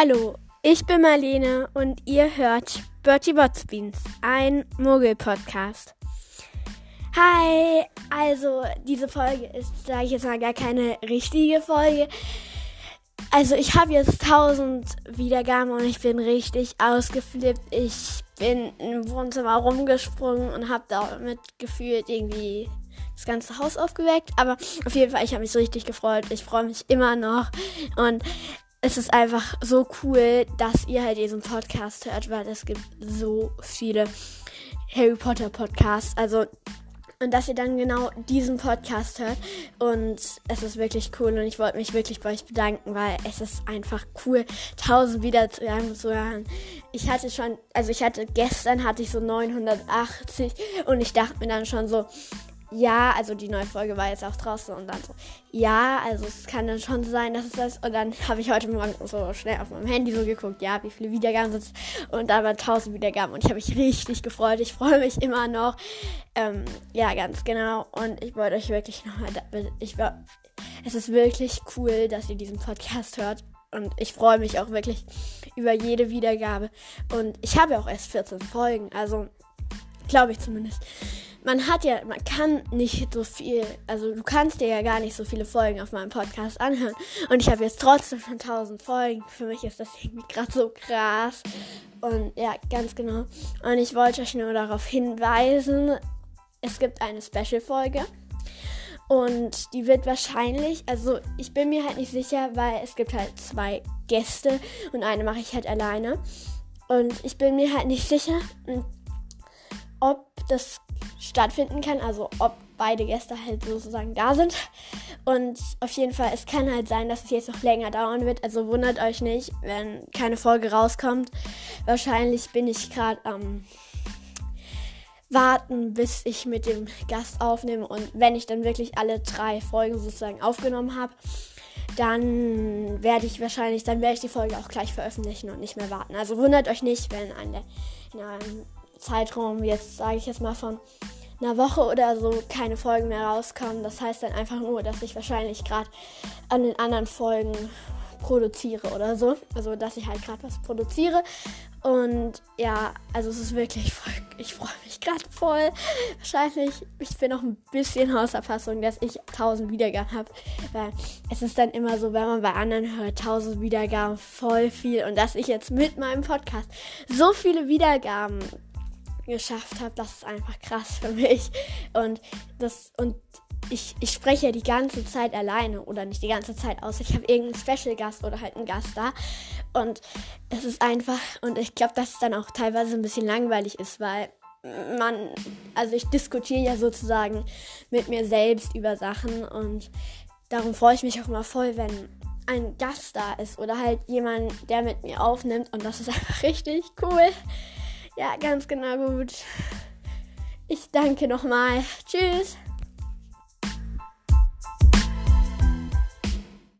Hallo, ich bin Marlene und ihr hört Bertie Botsbeans, ein Mogel-Podcast. Hi, also diese Folge ist, sage ich jetzt mal, gar keine richtige Folge. Also ich habe jetzt 1000 Wiedergaben und ich bin richtig ausgeflippt. Ich bin im Wohnzimmer rumgesprungen und habe damit gefühlt irgendwie das ganze Haus aufgeweckt. Aber auf jeden Fall, ich habe mich so richtig gefreut. Ich freue mich immer noch. Und es ist einfach so cool, dass ihr halt diesen Podcast hört, weil es gibt so viele Harry Potter Podcasts. Also und dass ihr dann genau diesen Podcast hört. Und es ist wirklich cool und ich wollte mich wirklich bei euch bedanken, weil es ist einfach cool, tausend wieder zu hören. Ich hatte schon, also ich hatte gestern hatte ich so 980 und ich dachte mir dann schon so, ja, also die neue Folge war jetzt auch draußen und dann so, ja, also es kann dann schon sein, dass es das. Und dann habe ich heute Morgen so schnell auf meinem Handy so geguckt, ja, wie viele Wiedergaben sind es. Und da waren 1000 Wiedergaben und ich habe mich richtig gefreut. Ich freue mich immer noch. Ähm, ja, ganz genau. Und ich wollte euch wirklich nochmal, ich war, es ist wirklich cool, dass ihr diesen Podcast hört. Und ich freue mich auch wirklich über jede Wiedergabe. Und ich habe ja auch erst 14 Folgen, also glaube ich zumindest man hat ja, man kann nicht so viel, also du kannst dir ja gar nicht so viele Folgen auf meinem Podcast anhören. Und ich habe jetzt trotzdem schon 1000 Folgen. Für mich ist das irgendwie gerade so krass. Und ja, ganz genau. Und ich wollte euch nur darauf hinweisen, es gibt eine Special-Folge. Und die wird wahrscheinlich, also ich bin mir halt nicht sicher, weil es gibt halt zwei Gäste und eine mache ich halt alleine. Und ich bin mir halt nicht sicher, ob das stattfinden kann. Also ob beide Gäste halt sozusagen da sind. Und auf jeden Fall, es kann halt sein, dass es jetzt noch länger dauern wird. Also wundert euch nicht, wenn keine Folge rauskommt. Wahrscheinlich bin ich gerade am warten, bis ich mit dem Gast aufnehme. Und wenn ich dann wirklich alle drei Folgen sozusagen aufgenommen habe, dann werde ich wahrscheinlich, dann werde ich die Folge auch gleich veröffentlichen und nicht mehr warten. Also wundert euch nicht, wenn eine, in einem Zeitraum, jetzt sage ich jetzt mal von einer Woche oder so, keine Folgen mehr rauskommen. Das heißt dann einfach nur, dass ich wahrscheinlich gerade an den anderen Folgen produziere oder so. Also, dass ich halt gerade was produziere. Und ja, also es ist wirklich voll, ich freue mich gerade voll. Wahrscheinlich, ich bin noch ein bisschen außer Fassung, dass ich 1000 Wiedergaben habe. Weil es ist dann immer so, wenn man bei anderen hört, 1000 Wiedergaben voll viel. Und dass ich jetzt mit meinem Podcast so viele Wiedergaben geschafft habe, das ist einfach krass für mich. Und das und ich, ich spreche ja die ganze Zeit alleine oder nicht die ganze Zeit aus. Ich habe irgendeinen Special Gast oder halt einen Gast da. Und es ist einfach, und ich glaube, dass es dann auch teilweise ein bisschen langweilig ist, weil man, also ich diskutiere ja sozusagen mit mir selbst über Sachen und darum freue ich mich auch immer voll, wenn ein Gast da ist oder halt jemand, der mit mir aufnimmt und das ist einfach richtig cool. Ja, ganz genau gut. Ich danke nochmal. Tschüss.